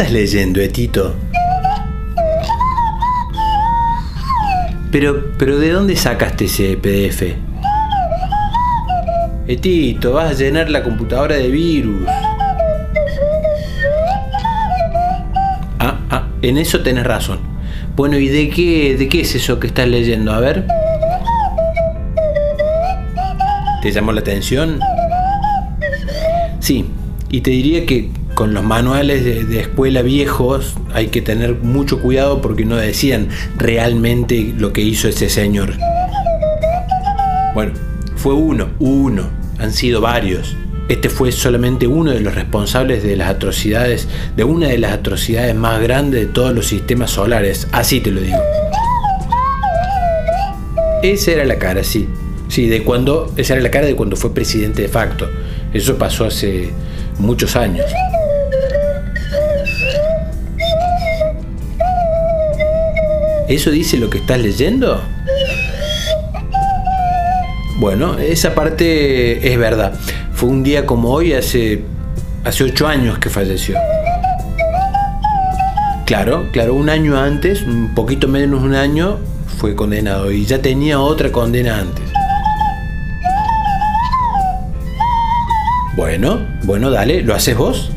estás leyendo, Etito? Pero, pero ¿de dónde sacaste ese PDF? Etito, vas a llenar la computadora de virus. Ah, ah, en eso tenés razón. Bueno, ¿y de qué, de qué es eso que estás leyendo? A ver. ¿Te llamó la atención? Sí, y te diría que con los manuales de, escuela viejos hay que tener mucho cuidado porque no decían realmente lo que hizo ese señor. Bueno, fue uno, uno, han sido varios. Este fue solamente uno de los responsables de las atrocidades, de una de las atrocidades más grandes de todos los sistemas solares, así te lo digo. Esa era la cara, sí. Sí, de cuando, esa era la cara de cuando fue presidente de facto. Eso pasó hace muchos años. ¿Eso dice lo que estás leyendo? Bueno, esa parte es verdad. Fue un día como hoy, hace, hace ocho años que falleció. Claro, claro, un año antes, un poquito menos un año, fue condenado y ya tenía otra condena antes. Bueno, bueno, dale, ¿lo haces vos?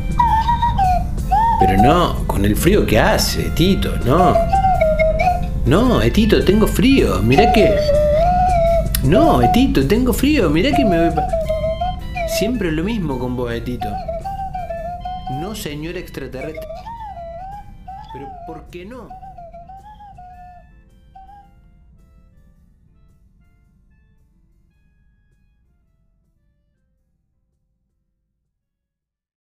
Pero no, con el frío que hace, Tito, no. No, Etito, tengo frío. Mirá que. No, Etito, tengo frío. Mirá que me. Siempre lo mismo con vos, Etito. No, señor extraterrestre. Pero ¿por qué no?